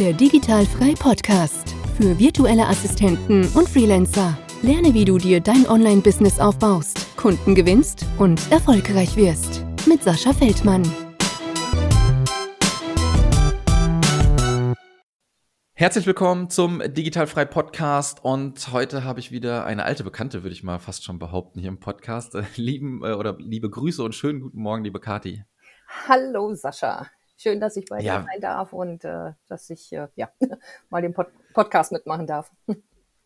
Der Digitalfrei Podcast für virtuelle Assistenten und Freelancer. Lerne, wie du dir dein Online-Business aufbaust, Kunden gewinnst und erfolgreich wirst. Mit Sascha Feldmann. Herzlich willkommen zum Digitalfrei Podcast und heute habe ich wieder eine alte Bekannte, würde ich mal fast schon behaupten, hier im Podcast. Lieben äh, oder liebe Grüße und schönen guten Morgen, liebe Kati. Hallo Sascha. Schön, dass ich bei Ja. dir sein darf und äh, dass ich äh, ja, mal den Pod Podcast mitmachen darf.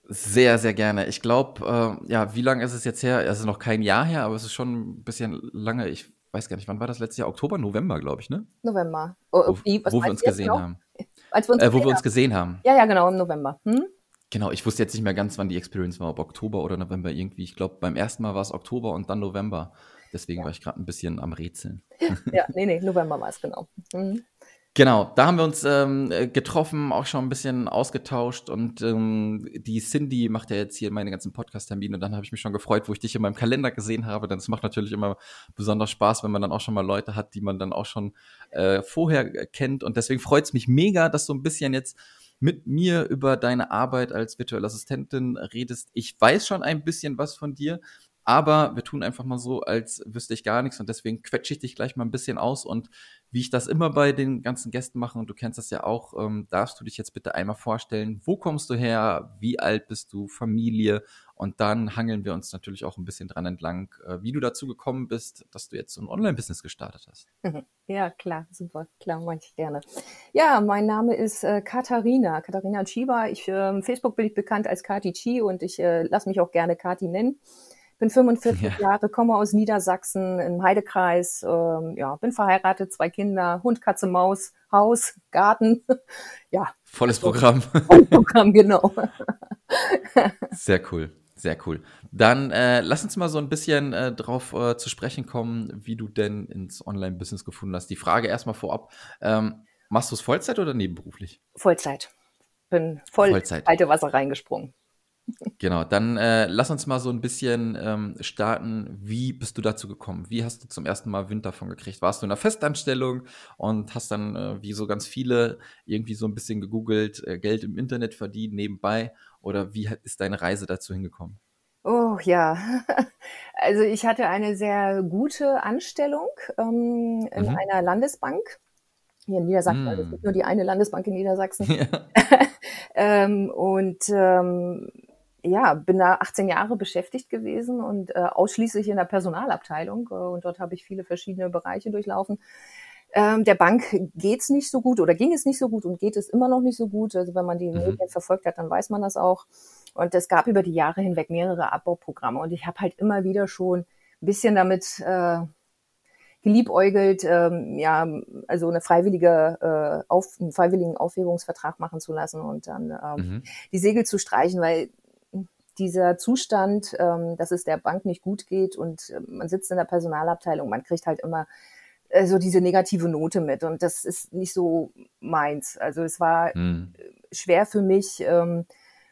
Sehr, sehr gerne. Ich glaube, äh, ja, wie lange ist es jetzt her? Es ist noch kein Jahr her, aber es ist schon ein bisschen lange. Ich weiß gar nicht, wann war das letzte Jahr? Oktober, November, glaube ich, ne? November. Oh, Wo, wie, was wo wir uns gesehen genau? haben. Als wir uns Äh, wo wir uns gesehen haben. Ja, ja, genau, im November. Hm? Genau, ich wusste jetzt nicht mehr ganz, wann die Experience war, ob Oktober oder November irgendwie. Ich glaube, beim ersten Mal war es Oktober und dann November. Deswegen war ich gerade ein bisschen am Rätseln. Ja, nee, nee, November war es genau. Mhm. Genau, da haben wir uns ähm, äh, getroffen, auch schon ein bisschen ausgetauscht und ähm, die Cindy macht ja jetzt hier meine ganzen Podcast-Termine und dann habe ich mich schon gefreut, wo ich dich in meinem Kalender gesehen habe, denn es macht natürlich immer besonders Spaß, wenn man dann auch schon mal Leute hat, die man dann auch schon äh, vorher kennt und deswegen freut es mich mega, dass du ein bisschen jetzt mit mir über deine Arbeit als virtuelle Assistentin redest. Ich weiß schon ein bisschen was von dir, aber wir tun einfach mal so, als wüsste ich gar nichts und deswegen quetsche ich dich gleich mal ein bisschen aus und wie ich das immer bei den ganzen Gästen mache, und du kennst das ja auch, ähm, darfst du dich jetzt bitte einmal vorstellen, wo kommst du her, wie alt bist du, Familie, und dann hangeln wir uns natürlich auch ein bisschen dran entlang, äh, wie du dazu gekommen bist, dass du jetzt so ein Online-Business gestartet hast. Ja, klar, super, klar, mache ich gerne. Ja, mein Name ist äh, Katharina, Katharina Chiba. Ich, ähm, Facebook bin ich bekannt als Kati Chi und ich äh, lasse mich auch gerne Kati nennen. Bin 45 Ja. Jahre, komme aus Niedersachsen im Heidekreis, ähm, ja, bin verheiratet, zwei Kinder, Hund, Katze, Maus, Haus, Garten. ja, Volles Programm. Programm, genau. Sehr cool, sehr cool. Dann äh, lass uns mal so ein bisschen äh, drauf äh, zu sprechen kommen, wie du denn ins Online-Business gefunden hast. Die Frage erstmal vorab, ähm, machst du es Vollzeit oder nebenberuflich? Vollzeit. Bin voll Vollzeit. ins kalte Wasser reingesprungen. Genau, dann äh, lass uns mal so ein bisschen ähm, starten. Wie bist du dazu gekommen? Wie hast du zum ersten Mal Wind davon gekriegt? Warst du in einer Festanstellung und hast dann, äh, wie so ganz viele, irgendwie so ein bisschen gegoogelt, äh, Geld im Internet verdienen nebenbei? Oder wie ist deine Reise dazu hingekommen? Oh ja, also ich hatte eine sehr gute Anstellung ähm, in Mhm. einer Landesbank hier in Niedersachsen. Also es Mm. gibt nur die eine Landesbank in Niedersachsen. ja. ähm, und ähm, ja, bin da 18 Jahre beschäftigt gewesen und äh, ausschließlich in der Personalabteilung. Äh, und dort habe ich viele verschiedene Bereiche durchlaufen. Ähm, der Bank geht's nicht so gut oder ging es nicht so gut und geht es immer noch nicht so gut. Also wenn man die Mhm. Medien verfolgt hat, dann weiß man das auch. Und es gab über die Jahre hinweg mehrere Abbauprogramme. Und ich habe halt immer wieder schon ein bisschen damit äh, geliebäugelt, ähm, ja, also eine freiwillige, äh, auf, einen freiwilligen Aufhebungsvertrag machen zu lassen und dann ähm, Mhm. die Segel zu streichen, weil dieser Zustand, ähm, dass es der Bank nicht gut geht und äh, man sitzt in der Personalabteilung, man kriegt halt immer äh, so diese negative Note mit und das ist nicht so meins. Also es war Hm. schwer für mich, ähm,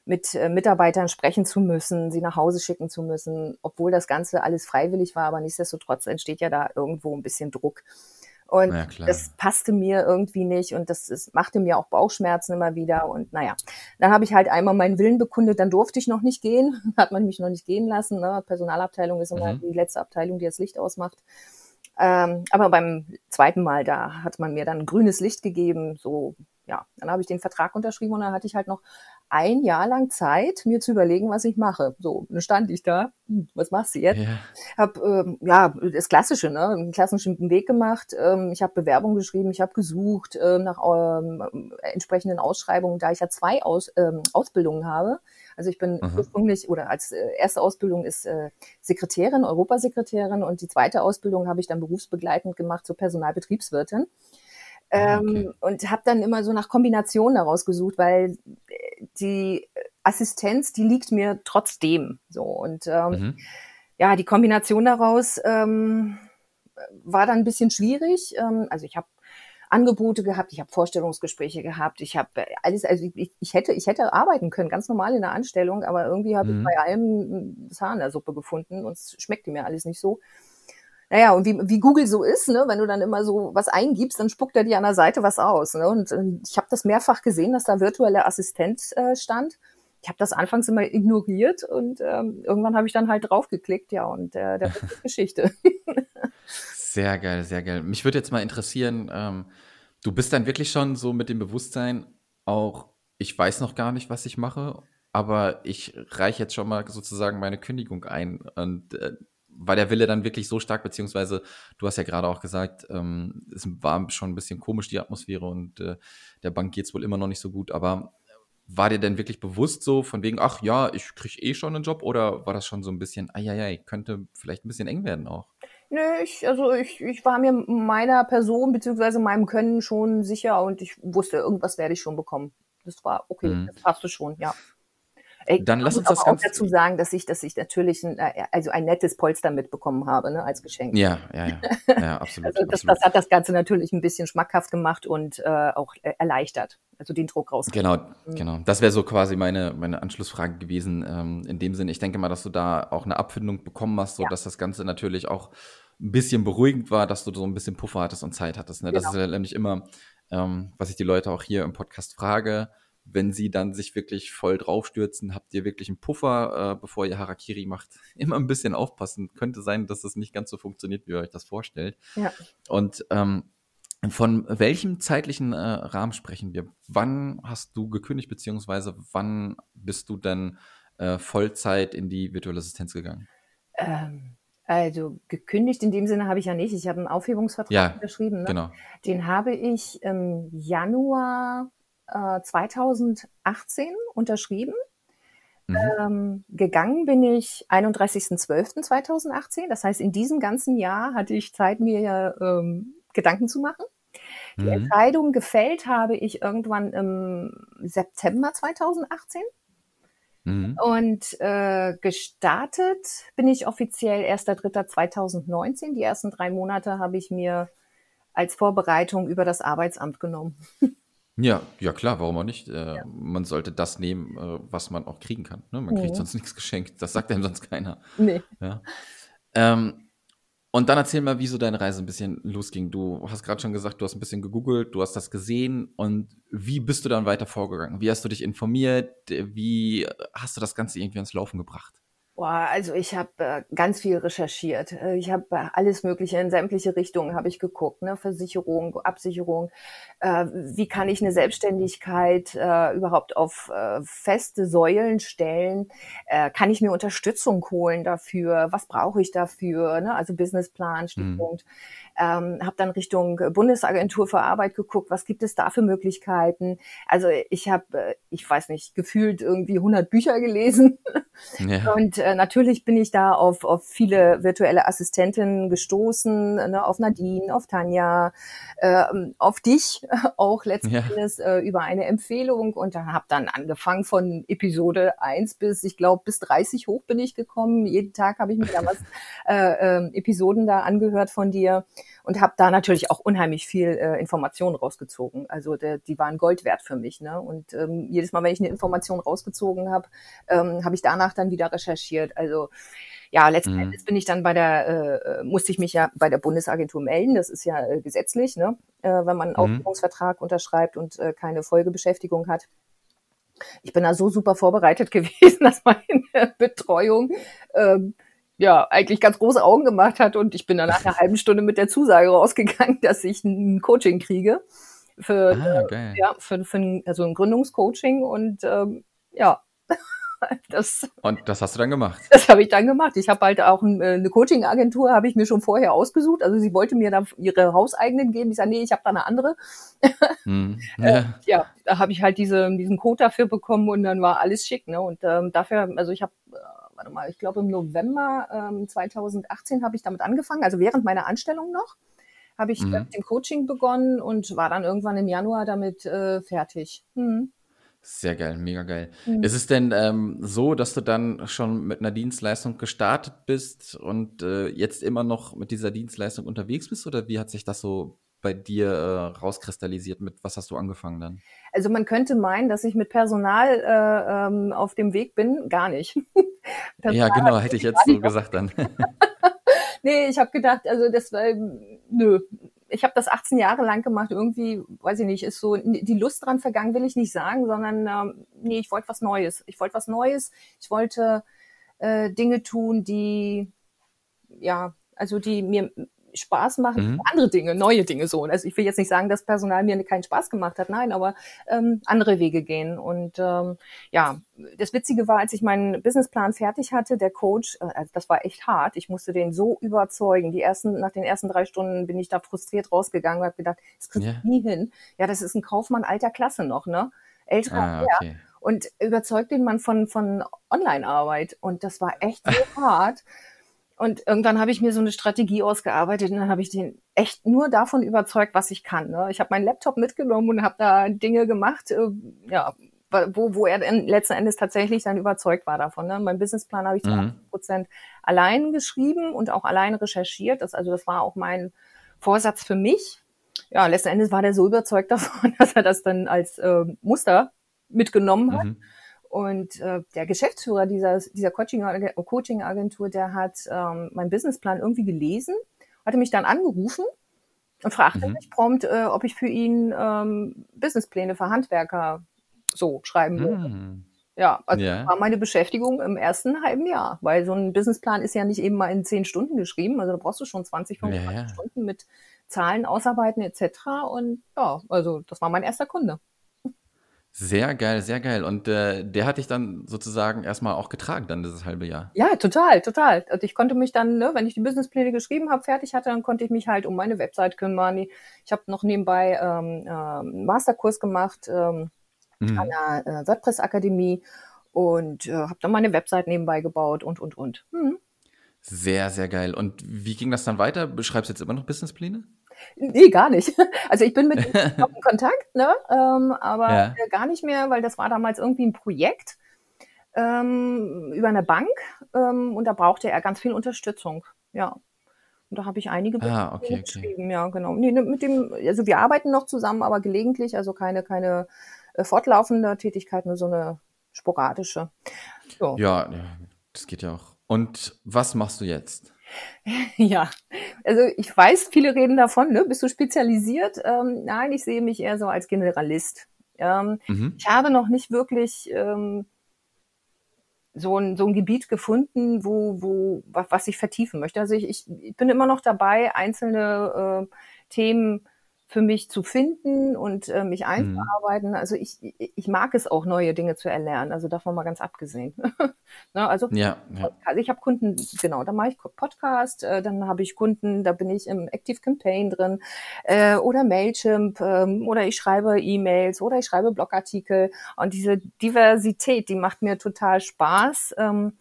mit äh, Mitarbeitern sprechen zu müssen, sie nach Hause schicken zu müssen, obwohl das Ganze alles freiwillig war, aber nichtsdestotrotz entsteht ja da irgendwo ein bisschen Druck. Und Ja, das passte mir irgendwie nicht und das, das machte mir auch Bauchschmerzen immer wieder. Und naja, dann habe ich halt einmal meinen Willen bekundet, dann durfte ich noch nicht gehen, hat man mich noch nicht gehen lassen. Ne? Personalabteilung ist immer Mhm. die letzte Abteilung, die das Licht ausmacht. Ähm, aber beim zweiten Mal, da hat man mir dann grünes Licht gegeben. So, ja, dann habe ich den Vertrag unterschrieben und dann hatte ich halt noch ein Jahr lang Zeit, mir zu überlegen, was ich mache. So, dann stand ich da. Hm, was machst du jetzt? Ja. Hab ähm, ja das Klassische, ne, einen klassischen Weg gemacht. Ähm, ich habe Bewerbungen geschrieben, ich habe gesucht ähm, nach ähm, entsprechenden Ausschreibungen, da ich ja zwei Aus, ähm, Ausbildungen habe. Also ich bin Aha. ursprünglich oder als äh, erste Ausbildung ist äh, Sekretärin, Europasekretärin und die zweite Ausbildung habe ich dann berufsbegleitend gemacht zur Personalbetriebswirtin. Ah, Ähm, Und habe dann immer so nach Kombinationen daraus gesucht, weil äh, die Assistenz, die liegt mir trotzdem so. Und ähm, Mhm. ja, die Kombination daraus ähm, war dann ein bisschen schwierig. Ähm, also ich habe Angebote gehabt, ich habe Vorstellungsgespräche gehabt, ich habe alles, also ich, ich hätte, ich hätte arbeiten können, ganz normal in der Anstellung, aber irgendwie habe Mhm. ich bei allem Haar in der Suppe gefunden und es schmeckte mir alles nicht so. Naja, und wie, wie Google so ist, ne, wenn du dann immer so was eingibst, dann spuckt er dir an der Seite was aus. Ne? Und, und ich habe das mehrfach gesehen, dass da virtuelle Assistent äh, stand. Ich habe das anfangs immer ignoriert und ähm, irgendwann habe ich dann halt draufgeklickt, ja, und äh, der ist Geschichte. sehr geil, sehr geil. Mich würde jetzt mal interessieren, ähm, du bist dann wirklich schon so mit dem Bewusstsein, auch ich weiß noch gar nicht, was ich mache, aber ich reiche jetzt schon mal sozusagen meine Kündigung ein. Und äh, war der Wille dann wirklich so stark, beziehungsweise du hast ja gerade auch gesagt, ähm, es war schon ein bisschen komisch, die Atmosphäre und äh, der Bank geht es wohl immer noch nicht so gut, aber war dir denn wirklich bewusst so von wegen, ach ja, ich kriege eh schon einen Job oder war das schon so ein bisschen, ai, könnte vielleicht ein bisschen eng werden auch? Nö, ich, also ich, ich war mir meiner Person beziehungsweise meinem Können schon sicher und ich wusste, irgendwas werde ich schon bekommen. Das war okay, mhm. das passte schon, ja. Ich Dann lass uns das ganz auch dazu sagen, dass ich, dass ich natürlich ein, äh, also ein nettes Polster mitbekommen habe, ne, als Geschenk. Ja, ja, ja, ja absolut. also das, absolut. das hat das Ganze natürlich ein bisschen schmackhaft gemacht und äh, auch äh, erleichtert, also den Druck raus. Genau, mhm. genau. Das wäre so quasi meine, meine Anschlussfrage gewesen. Ähm, in dem Sinne, ich denke mal, dass du da auch eine Abfindung bekommen hast, so ja. dass das Ganze natürlich auch ein bisschen beruhigend war, dass du so ein bisschen Puffer hattest und Zeit hattest. Ne? Genau. Das ist ja nämlich immer, ähm, was ich die Leute auch hier im Podcast frage wenn sie dann sich wirklich voll draufstürzen, habt ihr wirklich einen Puffer, äh, bevor ihr Harakiri macht. Immer ein bisschen aufpassen. Könnte sein, dass es nicht ganz so funktioniert, wie ihr euch das vorstellt. Ja. Und ähm, von welchem zeitlichen äh, Rahmen sprechen wir? Wann hast du gekündigt, beziehungsweise wann bist du dann äh, Vollzeit in die virtuelle Assistenz gegangen? Ähm, also gekündigt in dem Sinne habe ich ja nicht. Ich habe einen Aufhebungsvertrag ja, unterschrieben. Ne? Genau. Den habe ich im Januar 2018 äh, unterschrieben. Mhm. Ähm, gegangen bin ich 31.12.2018. Das heißt, in diesem ganzen Jahr hatte ich Zeit, mir ähm, Gedanken zu machen. Die mhm. Entscheidung gefällt habe ich irgendwann im September 2018. Mhm. Und äh, gestartet bin ich offiziell 1.3.2019. Die ersten drei Monate habe ich mir als Vorbereitung über das Arbeitsamt genommen. Ja, ja klar, warum auch nicht? Äh, ja. Man sollte das nehmen, äh, was man auch kriegen kann. Ne? Man kriegt mhm. sonst nichts geschenkt. Das sagt einem sonst keiner. Nee. Ja. Ähm, und dann erzähl mal, wie so deine Reise ein bisschen losging. Du hast gerade schon gesagt, du hast ein bisschen gegoogelt, du hast das gesehen und wie bist du dann weiter vorgegangen? Wie hast du dich informiert? Wie hast du das Ganze irgendwie ans Laufen gebracht? Boah, also ich habe äh, ganz viel recherchiert. Äh, ich habe äh, alles Mögliche in sämtliche Richtungen habe ich geguckt, ne? Versicherung, Absicherung. Äh, wie kann ich eine Selbstständigkeit äh, überhaupt auf äh, feste Säulen stellen? Äh, kann ich mir Unterstützung holen dafür? Was brauche ich dafür? Ne? Also Businessplan, mhm. Stichpunkt. Mhm. Ähm, habe dann Richtung Bundesagentur für Arbeit geguckt, was gibt es da für Möglichkeiten. Also ich habe, äh, ich weiß nicht, gefühlt irgendwie 100 Bücher gelesen. Ja. Und äh, natürlich bin ich da auf, auf viele virtuelle Assistentinnen gestoßen, ne, auf Nadine, auf Tanja, äh, auf dich auch letztendlich ja. äh, über eine Empfehlung und dann habe dann angefangen von Episode 1 bis, ich glaube, bis 30 hoch bin ich gekommen. Jeden Tag habe ich mir da was äh, äh, Episoden da angehört von dir und habe da natürlich auch unheimlich viel äh, Informationen rausgezogen. Also der, die waren Gold wert für mich. Ne? Und ähm, jedes Mal, wenn ich eine Information rausgezogen habe, ähm, habe ich danach dann wieder recherchiert. Also ja, letzten mhm. Endes bin ich dann bei der, äh, musste ich mich ja bei der Bundesagentur melden. Das ist ja äh, gesetzlich, ne? äh, wenn man einen mhm. Aufhebungsvertrag unterschreibt und äh, keine Folgebeschäftigung hat. Ich bin da so super vorbereitet gewesen, dass meine Betreuung ähm, ja, eigentlich ganz große Augen gemacht hat und ich bin dann nach einer halben Stunde mit der Zusage rausgegangen, dass ich ein Coaching kriege für, ah, äh, ja, für, für ein, also ein Gründungscoaching und ähm, ja, das, und das hast du dann gemacht? Das habe ich dann gemacht. Ich habe halt auch ein, äh, eine Coaching-Agentur, habe ich mir schon vorher ausgesucht. Also sie wollte mir da ihre hauseigenen geben. Ich sage, nee, ich habe da eine andere. Hm, ja. Äh, ja, da habe ich halt diese, diesen Code dafür bekommen und dann war alles schick. Ne? Und ähm, dafür, also ich habe äh, warte mal, ich glaube im November ähm, 2018 habe ich damit angefangen, also während meiner Anstellung noch, habe ich mhm. mit dem Coaching begonnen und war dann irgendwann im Januar damit äh, fertig. Mhm. Sehr geil, mega geil. Mhm. Ist es denn ähm, so, dass du dann schon mit einer Dienstleistung gestartet bist und äh, jetzt immer noch mit dieser Dienstleistung unterwegs bist oder wie hat sich das so bei dir äh, rauskristallisiert? Mit was hast du angefangen dann? Also man könnte meinen, dass ich mit Personal äh, ähm, auf dem Weg bin. Gar nicht. ja, genau, hätte ich jetzt so gesagt dann. nee, ich habe gedacht, also das war, nö, ich habe das 18 Jahre lang gemacht. Irgendwie, weiß ich nicht, ist so die Lust dran vergangen, will ich nicht sagen, sondern ähm, nee, ich wollte was Neues. Ich wollte was Neues. Ich wollte äh, Dinge tun, die ja, also die mir Spaß machen, mhm. andere Dinge, neue Dinge so. Also ich will jetzt nicht sagen, dass Personal mir keinen Spaß gemacht hat, nein, aber ähm, andere Wege gehen. Und ähm, ja, das Witzige war, als ich meinen Businessplan fertig hatte, der Coach, äh, also das war echt hart. Ich musste den so überzeugen. Die ersten, nach den ersten drei Stunden bin ich da frustriert rausgegangen und habe gedacht, das krieg ich yeah. nie hin. Ja, das ist ein Kaufmann alter Klasse noch, ne? Älterer ah, okay. ja. Und überzeugt den Mann von, von Online-Arbeit. Und das war echt so hart. Und irgendwann habe ich mir so eine Strategie ausgearbeitet und dann habe ich den echt nur davon überzeugt, was ich kann. Ne? Ich habe meinen Laptop mitgenommen und habe da Dinge gemacht, äh, ja, wo, wo er dann letzten Endes tatsächlich dann überzeugt war davon. Ne? Mein Businessplan habe ich zu mhm. 80 Prozent allein geschrieben und auch allein recherchiert. Das, also das war auch mein Vorsatz für mich. Ja, letzten Endes war der so überzeugt davon, dass er das dann als äh, Muster mitgenommen hat. Mhm. Und äh, der Geschäftsführer dieser, dieser Coaching-Agentur, der hat ähm, meinen Businessplan irgendwie gelesen, hatte mich dann angerufen und fragte mhm. mich prompt, äh, ob ich für ihn ähm, Businesspläne für Handwerker so schreiben würde. Mhm. Ja, also ja. das war meine Beschäftigung im ersten halben Jahr, weil so ein Businessplan ist ja nicht eben mal in zehn Stunden geschrieben, also da brauchst du schon 20, 25 ja. Stunden mit Zahlen ausarbeiten etc. Und ja, also das war mein erster Kunde. Sehr geil, sehr geil. Und äh, der hat dich dann sozusagen erstmal auch getragen, dann dieses halbe Jahr. Ja, total, total. Also ich konnte mich dann, ne, wenn ich die Businesspläne geschrieben habe, fertig hatte, dann konnte ich mich halt um meine Website kümmern. Ich habe noch nebenbei ähm, äh, einen Masterkurs gemacht ähm, mhm. an der äh, WordPress-Akademie und äh, habe dann meine Website nebenbei gebaut und, und, und. Mhm. Sehr, sehr geil. Und wie ging das dann weiter? Beschreibst du jetzt immer noch Businesspläne? Nee, gar nicht. Also ich bin mit ihm noch in Kontakt, ne? Ähm, aber ja. gar nicht mehr, weil das war damals irgendwie ein Projekt ähm, über eine Bank ähm, und da brauchte er ganz viel Unterstützung. Ja. Und da habe ich einige ah, okay, geschrieben, okay. ja, genau. Nee, ne, mit dem, also wir arbeiten noch zusammen, aber gelegentlich, also keine, keine äh, fortlaufende Tätigkeit, nur so eine sporadische. So. Ja, das geht ja auch. Und was machst du jetzt? Ja, also ich weiß, viele reden davon, ne? bist du spezialisiert? Ähm, nein, ich sehe mich eher so als Generalist. Ähm, mhm. Ich habe noch nicht wirklich ähm, so, ein, so ein Gebiet gefunden, wo, wo, was ich vertiefen möchte. Also ich, ich bin immer noch dabei, einzelne äh, Themen für mich zu finden und äh, mich mhm. einzuarbeiten. Mhm. Also ich, ich mag es auch, neue Dinge zu erlernen. Also davon mal ganz abgesehen. ne, also, ja, ja. also ich habe Kunden, genau, da mache ich Podcast, äh, dann habe ich Kunden, da bin ich im Active Campaign drin äh, oder Mailchimp ähm, oder ich schreibe E-Mails oder ich schreibe Blogartikel. Und diese Diversität, die macht mir total Spaß. Ähm,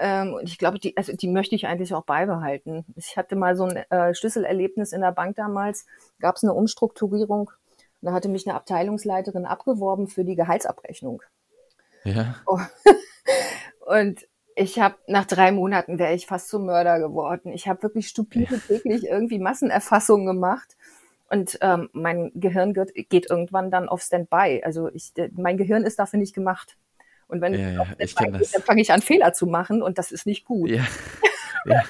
ähm, und ich glaube, die, also die möchte ich eigentlich auch beibehalten. Ich hatte mal so ein äh, Schlüsselerlebnis in der Bank damals, gab es eine Umstrukturierung. Und da hatte mich eine Abteilungsleiterin abgeworben für die Gehaltsabrechnung. Ja. Oh. und ich habe nach drei Monaten wäre ich fast zum Mörder geworden. Ich habe wirklich stupide täglich irgendwie Massenerfassungen gemacht. Und ähm, mein Gehirn geht, geht irgendwann dann auf Standby. Also ich, mein Gehirn ist dafür nicht gemacht. Und wenn ja, ja, ich dann fange ich an, Fehler zu machen und das ist nicht gut. Ja. ja.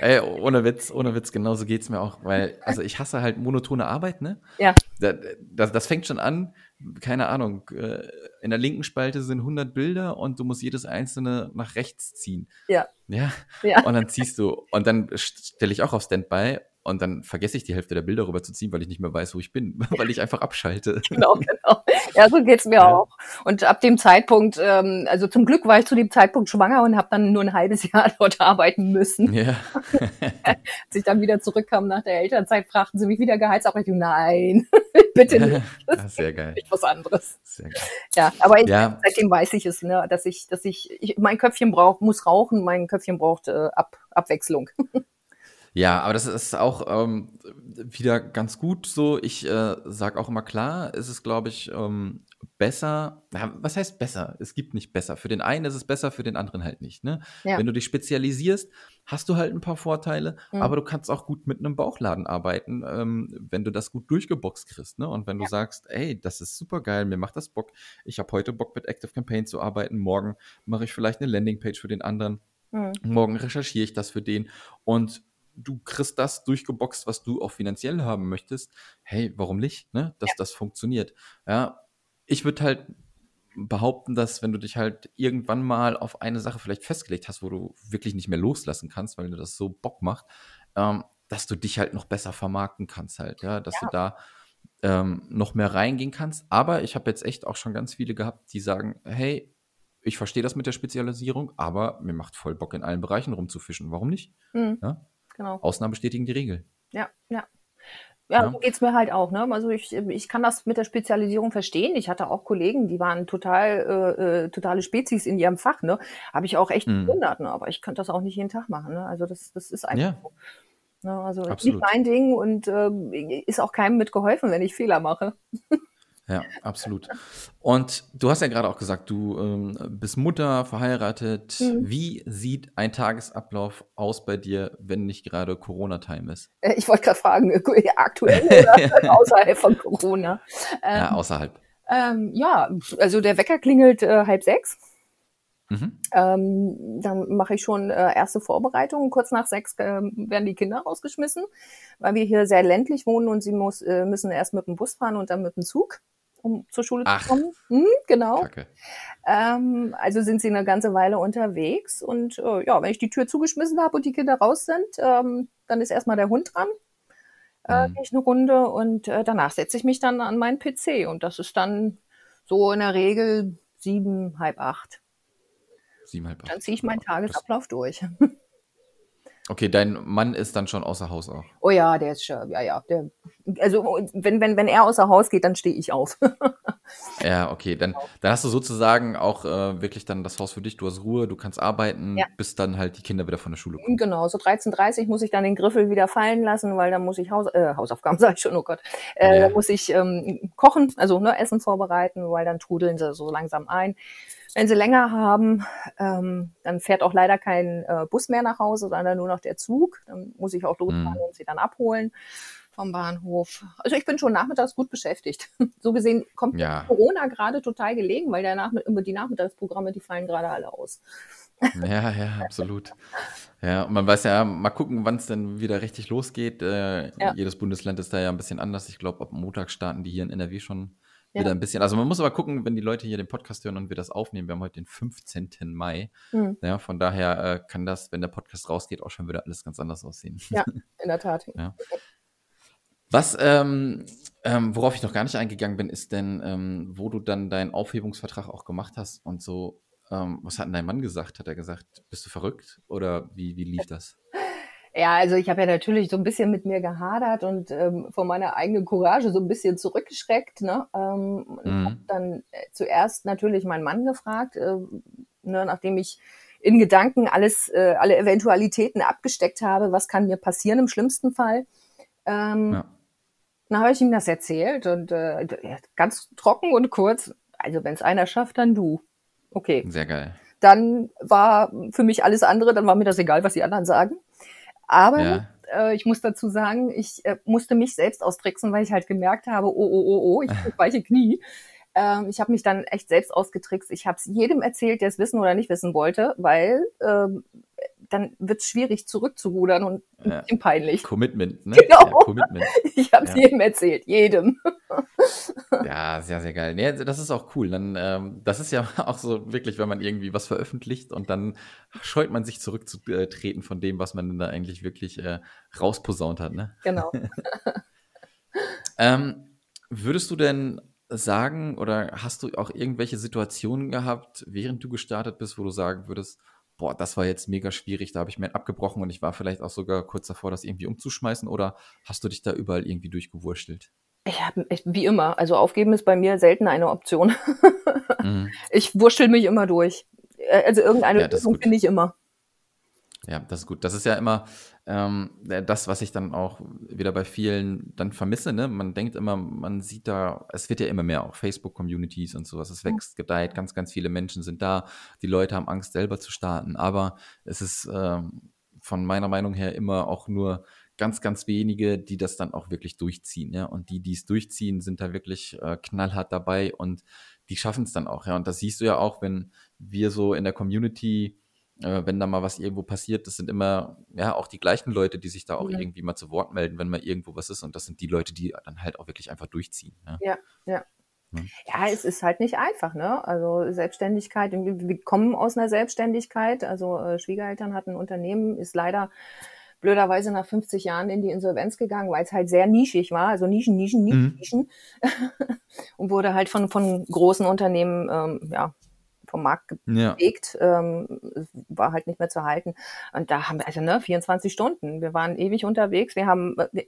Ey, ohne Witz, ohne Witz, genauso geht's mir auch, weil, also ich hasse halt monotone Arbeit, ne? Ja. Das, das, das fängt schon an, keine Ahnung, äh, in der linken Spalte sind 100 Bilder und du musst jedes einzelne nach rechts ziehen. Ja. Ja. ja. Und dann ziehst du, und dann stelle ich auch auf Standby und dann vergesse ich die Hälfte der Bilder rüber zu ziehen, weil ich nicht mehr weiß, wo ich bin, weil ich einfach abschalte. Genau, genau. Ja, so geht's mir ja. auch. Und ab dem Zeitpunkt, ähm, also zum Glück war ich zu dem Zeitpunkt schwanger und habe dann nur ein halbes Jahr dort arbeiten müssen. Ja. Als ich dann wieder zurückkam nach der Elternzeit, fragten sie mich wieder Gehaltsabrechnung. Nein, bitte nicht. Ja, sehr geil. Nicht was anderes. Sehr geil. Ja, aber ich, ja. seitdem weiß ich es, ne, dass ich, dass ich, ich mein Köpfchen braucht, muss rauchen, mein Köpfchen braucht äh, Ab, Abwechslung. Ja, aber das ist auch ähm, wieder ganz gut so. Ich äh, sage auch immer klar, ist es, glaube ich, ähm, besser. Ja, was heißt besser? Es gibt nicht besser. Für den einen ist es besser, für den anderen halt nicht. Ne? Ja. Wenn du dich spezialisierst, hast du halt ein paar Vorteile, mhm. aber du kannst auch gut mit einem Bauchladen arbeiten, ähm, wenn du das gut durchgeboxt kriegst. Ne? Und wenn ja. du sagst, ey, das ist super geil, mir macht das Bock. Ich habe heute Bock mit Active Campaign zu arbeiten, morgen mache ich vielleicht eine Landingpage für den anderen. Mhm. Morgen recherchiere ich das für den und du kriegst das durchgeboxt, was du auch finanziell haben möchtest, hey, warum nicht, ne? Dass ja. das funktioniert. Ja, ich würde halt behaupten, dass wenn du dich halt irgendwann mal auf eine Sache vielleicht festgelegt hast, wo du wirklich nicht mehr loslassen kannst, weil du das so Bock macht, ähm, dass du dich halt noch besser vermarkten kannst halt, ja, dass ja. du da ähm, noch mehr reingehen kannst. Aber ich habe jetzt echt auch schon ganz viele gehabt, die sagen, hey, ich verstehe das mit der Spezialisierung, aber mir macht voll Bock, in allen Bereichen rumzufischen. Warum nicht? Mhm. Ja? Genau. Ausnahmen bestätigen die Regel. Ja, ja. Ja, ja. so geht es mir halt auch. Ne? Also ich, ich kann das mit der Spezialisierung verstehen. Ich hatte auch Kollegen, die waren total äh, äh totale Spezies in ihrem Fach. Ne? Habe ich auch echt mhm. bewundert. Ne? Aber ich könnte das auch nicht jeden Tag machen. Ne? Also das, das ist einfach ja. so. Ne? Also Absolut. nicht mein Ding und äh, ist auch keinem mitgeholfen, wenn ich Fehler mache. Ja, absolut. Und du hast ja gerade auch gesagt, du ähm, bist Mutter, verheiratet. Mhm. Wie sieht ein Tagesablauf aus bei dir, wenn nicht gerade Corona-Time ist? Äh, ich wollte gerade fragen, äh, aktuell oder außerhalb von Corona? Ähm, ja, außerhalb. Ähm, ja, also der Wecker klingelt äh, halb sechs. Mhm. Ähm, dann mache ich schon äh, erste Vorbereitungen. Kurz nach sechs äh, werden die Kinder rausgeschmissen, weil wir hier sehr ländlich wohnen und sie muss, äh, müssen erst mit dem Bus fahren und dann mit dem Zug um zur Schule Ach, zu kommen. Hm, genau. Ähm, also sind sie eine ganze Weile unterwegs und äh, ja, wenn ich die Tür zugeschmissen habe und die Kinder raus sind, ähm, dann ist erstmal der Hund dran. Äh, mhm. ich eine Runde und äh, danach setze ich mich dann an meinen PC und das ist dann so in der Regel sieben, halb acht. Sieben, halb acht. Dann ziehe ich meinen Tagesablauf durch. Okay, dein Mann ist dann schon außer Haus auch. Oh ja, der ist schon, ja, ja. Der, also wenn, wenn, wenn er außer Haus geht, dann stehe ich auf. ja, okay. Dann, dann hast du sozusagen auch äh, wirklich dann das Haus für dich, du hast Ruhe, du kannst arbeiten, ja. bis dann halt die Kinder wieder von der Schule kommen. Genau, so 13.30 Uhr muss ich dann den Griffel wieder fallen lassen, weil dann muss ich Haus, äh, Hausaufgaben, sage ich schon, oh Gott. Äh, ja. Da muss ich ähm, kochen, also ne, Essen vorbereiten, weil dann trudeln sie so langsam ein. Wenn sie länger haben, ähm, dann fährt auch leider kein äh, Bus mehr nach Hause, sondern nur noch der Zug. Dann muss ich auch losfahren mhm. und sie dann abholen vom Bahnhof. Also ich bin schon nachmittags gut beschäftigt. So gesehen kommt ja. Corona gerade total gelegen, weil der Nachmitt die Nachmittagsprogramme, die fallen gerade alle aus. Ja, ja, absolut. Ja, und man weiß ja, mal gucken, wann es denn wieder richtig losgeht. Äh, ja. Jedes Bundesland ist da ja ein bisschen anders. Ich glaube, ab Montag starten die hier in NRW schon ja. wieder ein bisschen. Also man muss aber gucken, wenn die Leute hier den Podcast hören und wir das aufnehmen. Wir haben heute den 15. Mai. Mhm. Ja, von daher äh, kann das, wenn der Podcast rausgeht, auch schon wieder alles ganz anders aussehen. Ja, in der Tat. ja. Was, ähm, ähm, worauf ich noch gar nicht eingegangen bin, ist denn, ähm, wo du dann deinen Aufhebungsvertrag auch gemacht hast und so, ähm, was hat denn dein Mann gesagt? Hat er gesagt, bist du verrückt oder wie, wie lief das? Ja, also ich habe ja natürlich so ein bisschen mit mir gehadert und ähm, von meiner eigenen Courage so ein bisschen zurückgeschreckt. Ne? Ähm, mhm. habe dann äh, zuerst natürlich meinen Mann gefragt, äh, ne, nachdem ich in Gedanken alles, äh, alle Eventualitäten abgesteckt habe, was kann mir passieren im schlimmsten Fall. Ähm, ja. Dann habe ich ihm das erzählt und äh, ganz trocken und kurz, also wenn es einer schafft, dann du. Okay. Sehr geil. Dann war für mich alles andere, dann war mir das egal, was die anderen sagen. Aber ja. äh, ich muss dazu sagen, ich äh, musste mich selbst austricksen, weil ich halt gemerkt habe, oh, oh, oh, oh, ich krieg weiche Knie. Ähm, ich habe mich dann echt selbst ausgetrickst. Ich habe es jedem erzählt, der es wissen oder nicht wissen wollte, weil ähm, dann wird es schwierig zurückzurudern und ja. ein peinlich. Commitment, ne? Genau. Ja, Commitment. Ich habe es ja. jedem erzählt, jedem. Ja, sehr, sehr geil. Nee, das ist auch cool. Dann, ähm, das ist ja auch so wirklich, wenn man irgendwie was veröffentlicht und dann scheut man sich zurückzutreten von dem, was man da eigentlich wirklich äh, rausposaunt hat, ne? Genau. ähm, würdest du denn sagen oder hast du auch irgendwelche Situationen gehabt, während du gestartet bist, wo du sagen würdest, boah, das war jetzt mega schwierig, da habe ich mir abgebrochen und ich war vielleicht auch sogar kurz davor, das irgendwie umzuschmeißen oder hast du dich da überall irgendwie durchgewurschtelt? Ich habe wie immer, also aufgeben ist bei mir selten eine Option. mhm. Ich wurschtel mich immer durch. Äh, also irgendeine ja, Lösung finde ich immer. Ja, das ist gut. Das ist ja immer ähm, das, was ich dann auch wieder bei vielen dann vermisse. Ne? Man denkt immer, man sieht da, es wird ja immer mehr auch Facebook-Communities und sowas. Es wächst, gedeiht, ganz, ganz viele Menschen sind da. Die Leute haben Angst, selber zu starten. Aber es ist ähm, von meiner Meinung her immer auch nur ganz, ganz wenige, die das dann auch wirklich durchziehen. Ja? Und die, die es durchziehen, sind da wirklich äh, knallhart dabei und die schaffen es dann auch. Ja? Und das siehst du ja auch, wenn wir so in der Community äh, wenn da mal was irgendwo passiert, das sind immer ja auch die gleichen Leute, die sich da auch Mhm. irgendwie mal zu Wort melden, wenn mal irgendwo was ist. Und das sind die Leute, die dann halt auch wirklich einfach durchziehen. Ja. Ja, ja. Ja, es ist halt nicht einfach, ne? Also Selbstständigkeit, wir wir kommen aus einer Selbstständigkeit. Also äh, Schwiegereltern hatten ein Unternehmen, ist leider blöderweise nach 50 Jahren in die Insolvenz gegangen, weil es halt sehr nischig war, also Nischen, Nischen, Nischen, Mhm. Nischen. und wurde halt von, von großen Unternehmen ähm, ja, vom Markt Ja. gelegt, ähm, es war halt nicht mehr zu halten. Und da haben wir, also ne, 24 Stunden, wir waren ewig unterwegs, wir haben, äh,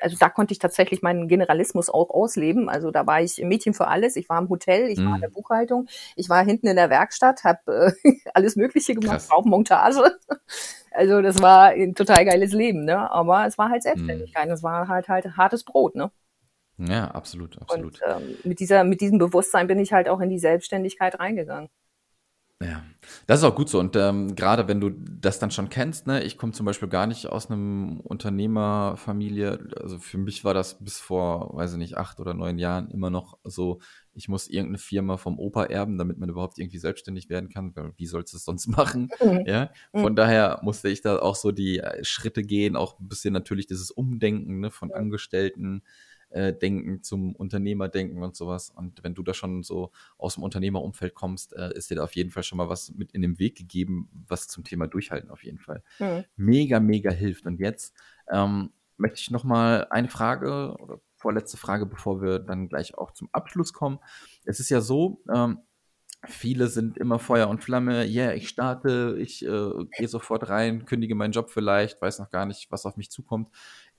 also da konnte ich tatsächlich meinen Generalismus auch ausleben. Also da war ich Mädchen für alles. Ich war im Hotel, ich war in der Mhm. Buchhaltung, ich war hinten in der Werkstatt, habe äh, alles Mögliche gemacht, Krass. auch Montage. Also das war ein total geiles Leben, ne? Aber es war halt Mhm. Selbstständigkeit, es war halt halt hartes Brot, ne? Ja, absolut, absolut. Und ähm, mit dieser, mit diesem Bewusstsein bin ich halt auch in die Selbstständigkeit reingegangen. Ja, das ist auch gut so. Und ähm, gerade wenn du das dann schon kennst, ne, ich komme zum Beispiel gar nicht aus einem Unternehmerfamilie. Also für mich war das bis vor, weiß ich nicht, acht oder neun Jahren immer noch so, ich muss irgendeine Firma vom Opa erben, damit man überhaupt irgendwie selbstständig werden kann. Weil wie sollst du es sonst machen? Mhm. Ja, von daher musste ich da auch so die äh, Schritte gehen, auch ein bisschen natürlich dieses Umdenken ne, von Ja. Angestellten äh, denken zum Unternehmerdenken und sowas. Und wenn du da schon so aus dem Unternehmerumfeld kommst, äh, ist dir da auf jeden Fall schon mal was mit in den Weg gegeben, was zum Thema Durchhalten auf jeden Fall Mhm. mega, mega hilft. Und jetzt ähm, möchte ich noch mal eine Frage oder vorletzte Frage, bevor wir dann gleich auch zum Abschluss kommen. Es ist ja so, ähm, viele sind immer Feuer und Flamme, yeah, ich starte, ich äh, gehe sofort rein, kündige meinen Job vielleicht, weiß noch gar nicht, was auf mich zukommt.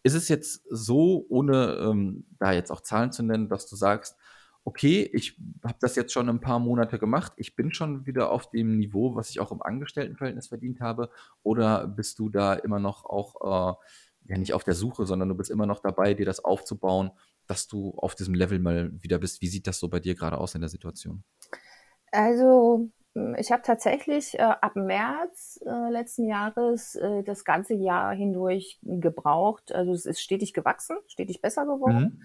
Ist es jetzt so, ohne ähm, da jetzt auch Zahlen zu nennen, dass du sagst, okay, ich habe das jetzt schon ein paar Monate gemacht, ich bin schon wieder auf dem Niveau, was ich auch im Angestelltenverhältnis verdient habe, oder bist du da immer noch auch, äh, ja nicht auf der Suche, sondern du bist immer noch dabei, dir das aufzubauen, dass du auf diesem Level mal wieder bist? Wie sieht das so bei dir gerade aus in der Situation? Also ich habe tatsächlich äh, ab März äh, letzten Jahres äh, das ganze Jahr hindurch gebraucht. Also es ist stetig gewachsen, stetig besser geworden. Mhm.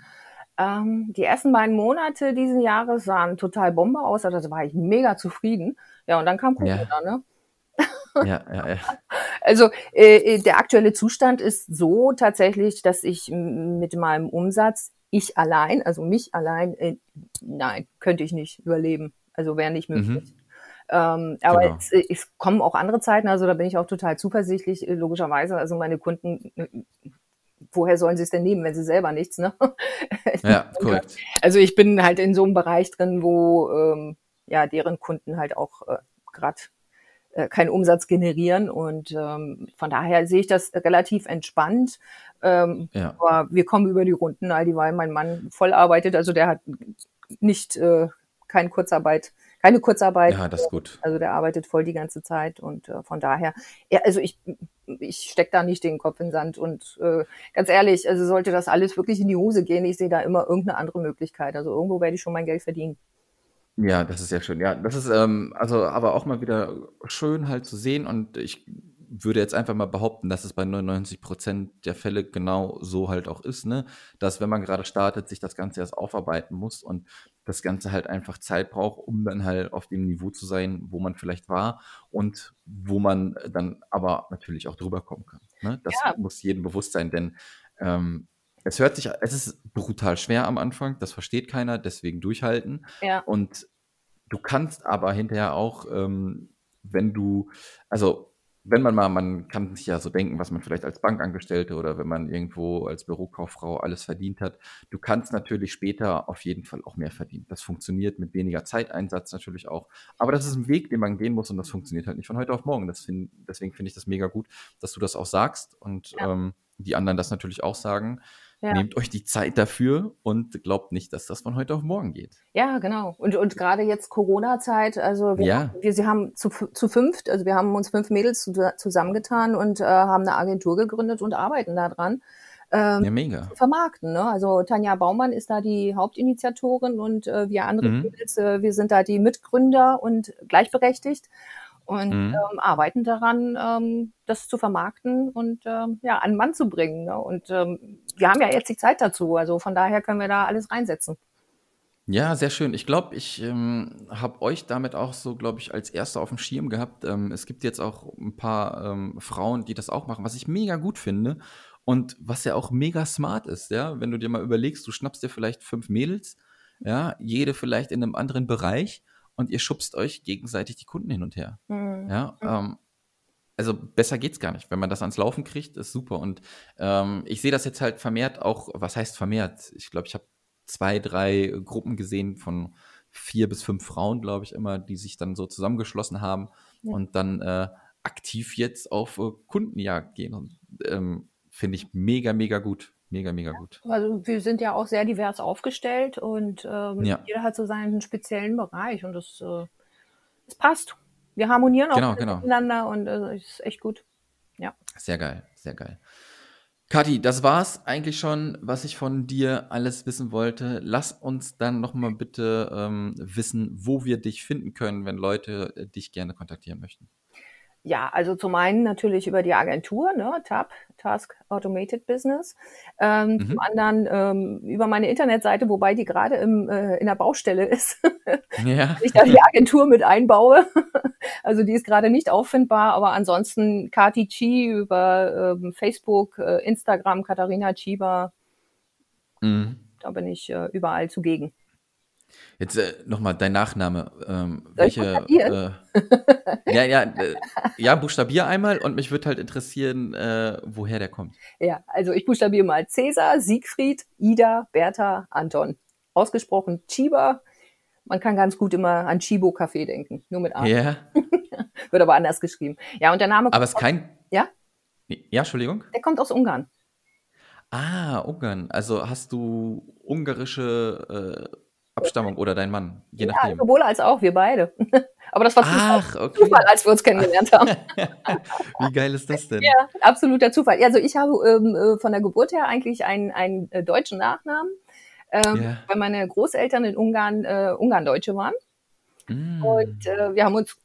Ähm, die ersten beiden Monate dieses Jahres sahen total Bombe aus, also da war ich mega zufrieden. Ja, und dann kam Ja. Corona, ne? Ja, ja, ja. Also äh, der aktuelle Zustand ist so tatsächlich, dass ich mit meinem Umsatz, ich allein, also mich allein, äh, nein, könnte ich nicht überleben. Also wäre nicht möglich. Mhm. Ähm, aber Genau. es, äh, es kommen auch andere Zeiten, also da bin ich auch total zuversichtlich, äh, logischerweise. Also meine Kunden, äh, woher sollen sie es denn nehmen, wenn sie selber nichts, ne? Ja, korrekt. Also ich bin halt in so einem Bereich drin, wo ähm, ja deren Kunden halt auch äh, gerade äh, keinen Umsatz generieren und ähm, von daher sehe ich das relativ entspannt. Ähm, Ja. aber wir kommen über die Runden, all dieweil mein Mann voll arbeitet, also der hat nicht äh, keine Kurzarbeit, keine Kurzarbeit. Ja, das ist gut. Also der arbeitet voll die ganze Zeit und äh, von daher, ja, also ich, ich steck da nicht den Kopf in den Sand und äh, ganz ehrlich, also sollte das alles wirklich in die Hose gehen, ich sehe da immer irgendeine andere Möglichkeit. Also irgendwo werde ich schon mein Geld verdienen. Ja, das ist sehr schön. Ja, das ist ähm, also aber auch mal wieder schön halt zu sehen und ich würde jetzt einfach mal behaupten, dass es bei 99 Prozent der Fälle genau so halt auch ist, ne? Dass wenn man gerade startet, sich das Ganze erst aufarbeiten muss und das Ganze halt einfach Zeit braucht, um dann halt auf dem Niveau zu sein, wo man vielleicht war und wo man dann aber natürlich auch drüber kommen kann. Ne? Das Ja. muss jedem bewusst sein, denn ähm, es hört sich, es ist brutal schwer am Anfang, das versteht keiner, deswegen durchhalten. Ja, Und du kannst aber hinterher auch, ähm, wenn du, also wenn man mal, man kann sich ja so denken, was man vielleicht als Bankangestellte oder wenn man irgendwo als Bürokauffrau alles verdient hat. Du kannst natürlich später auf jeden Fall auch mehr verdienen. Das funktioniert mit weniger Zeiteinsatz natürlich auch. Aber das ist ein Weg, den man gehen muss und das funktioniert halt nicht von heute auf morgen. Find, deswegen finde ich das mega gut, dass du das auch sagst und Ja. ähm, die anderen das natürlich auch sagen. Ja. Nehmt euch die Zeit dafür und glaubt nicht, dass das von heute auf morgen geht. ja, genau. Und, und gerade jetzt Corona-Zeit, also wir, Ja. wir sie haben zu, zu fünft, also wir haben uns fünf Mädels zu, zusammengetan und äh, haben eine Agentur gegründet und arbeiten da dran. Ähm, Ja, mega. vermarkten. Ne? Also Tanja Baumann ist da die Hauptinitiatorin und äh, wir andere Mhm. Mädels, äh, wir sind da die Mitgründer und gleichberechtigt und Mhm. ähm, arbeiten daran, ähm, das zu vermarkten und ähm, ja, an den Mann zu bringen. Ne? Und ähm, wir haben ja jetzt die Zeit dazu, also von daher können wir da alles reinsetzen. Ja, sehr schön. Ich glaube, ich ähm, habe euch damit auch so, glaube ich, als Erster auf dem Schirm gehabt. Ähm, es gibt jetzt auch ein paar ähm, Frauen, die das auch machen, was ich mega gut finde und was ja auch mega smart ist, ja. Wenn du dir mal überlegst, du schnappst dir vielleicht fünf Mädels, ja, jede vielleicht in einem anderen Bereich und ihr schubst euch gegenseitig die Kunden hin und her. Mhm. Ja, mhm. ähm, also besser geht's gar nicht. Wenn man das ans Laufen kriegt, ist super. Und ähm, ich sehe das jetzt halt vermehrt auch, was heißt vermehrt? Ich glaube, ich habe zwei, drei Gruppen gesehen von vier bis fünf Frauen, glaube ich, immer, die sich dann so zusammengeschlossen haben ja. und dann äh, aktiv jetzt auf äh, Kundenjagd gehen. Und ähm, finde ich mega, mega gut. Mega, mega gut. Also wir sind ja auch sehr divers aufgestellt und ähm, ja. jeder hat so seinen speziellen Bereich und das, äh, das passt. Wir harmonieren auch genau, genau. miteinander und äh, ist echt gut. Ja. Sehr geil, sehr geil. Kathi, das war's eigentlich schon, was ich von dir alles wissen wollte. Lass uns dann nochmal bitte ähm, wissen, wo wir dich finden können, wenn Leute äh, dich gerne kontaktieren möchten. Ja, also zum einen natürlich über die Agentur, ne, TAP, Task Automated Business. Ähm, mhm. Zum anderen ähm, über meine Internetseite, wobei die gerade im, äh, in der Baustelle ist. ja. ich da die Agentur mit einbaue. also die ist gerade nicht auffindbar, aber ansonsten Kati Chi über ähm, Facebook, äh, Instagram, Katharina Chiba. Mhm. Da bin ich äh, überall zugegen. Jetzt äh, nochmal dein Nachname. Ähm, welche? Äh, ja, ja, äh, ja, buchstabier einmal und mich würde halt interessieren, äh, woher der kommt. Ja, also ich buchstabiere mal Cäsar, Siegfried, Ida, Bertha, Anton. Ausgesprochen Chiba. Man kann ganz gut immer an Chibo Café denken, nur mit A. Ja. Wird aber anders geschrieben. Ja, und der Name. Aber es ist kein. Ja? Ja, Entschuldigung. Der kommt aus Ungarn. Ah, Ungarn. Also hast du ungarische äh, Abstammung oder dein Mann, je ja, nachdem. Sowohl als auch, wir beide. Aber das war Ach, Zufall, okay. Zufall, als wir uns kennengelernt haben. Wie geil ist das denn? Ja, absoluter Zufall. Also ich habe ähm, äh, von der Geburt her eigentlich einen, einen äh, deutschen Nachnamen, ähm, yeah. weil meine Großeltern in Ungarn äh, Ungarn-Deutsche waren. Mm. Und äh, wir haben uns,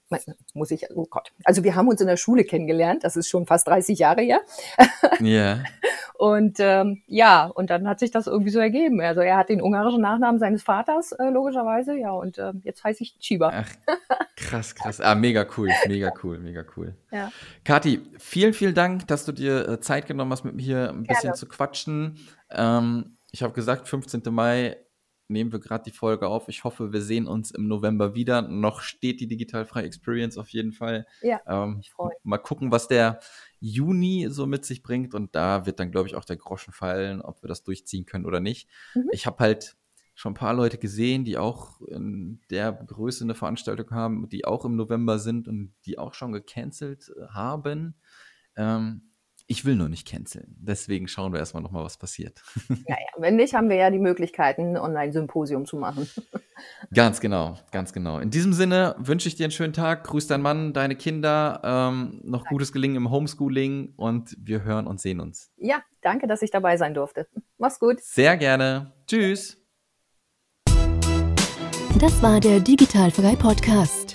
muss ich, oh Gott, also wir haben uns in der Schule kennengelernt, das ist schon fast 30 Jahre her. Ja. Und ähm, ja, und dann hat sich das irgendwie so ergeben. Also er hat den ungarischen Nachnamen seines Vaters, äh, logischerweise, ja, und äh, jetzt heiße ich Chiba. Ach, krass, krass. Ah, mega cool, mega cool, mega cool. Ja. Kathi, vielen, vielen Dank, dass du dir äh, Zeit genommen hast, mit mir hier ein bisschen Gerne. zu quatschen. Ähm, ich habe gesagt, 15. Mai nehmen wir gerade die Folge auf. Ich hoffe, wir sehen uns im November wieder. Noch steht die digitalfreie Experience auf jeden Fall. Ja, ähm, ich freue Mal gucken, was der Juni so mit sich bringt. Und da wird dann, glaube ich, auch der Groschen fallen, ob wir das durchziehen können oder nicht. Mhm. Ich habe halt schon ein paar Leute gesehen, die auch in der Größe eine Veranstaltung haben, die auch im November sind und die auch schon gecancelt äh, haben. Ähm, ich will nur nicht canceln. Deswegen schauen wir erstmal nochmal, was passiert. Ja, ja, wenn nicht, haben wir ja die Möglichkeiten, ein Online-Symposium zu machen. Ganz genau, ganz genau. In diesem Sinne wünsche ich dir einen schönen Tag. Grüß deinen Mann, deine Kinder. Ähm, noch danke. gutes Gelingen im Homeschooling und wir hören und sehen uns. Ja, danke, dass ich dabei sein durfte. Mach's gut. Sehr gerne. Tschüss. Das war der Digitalfrei Podcast.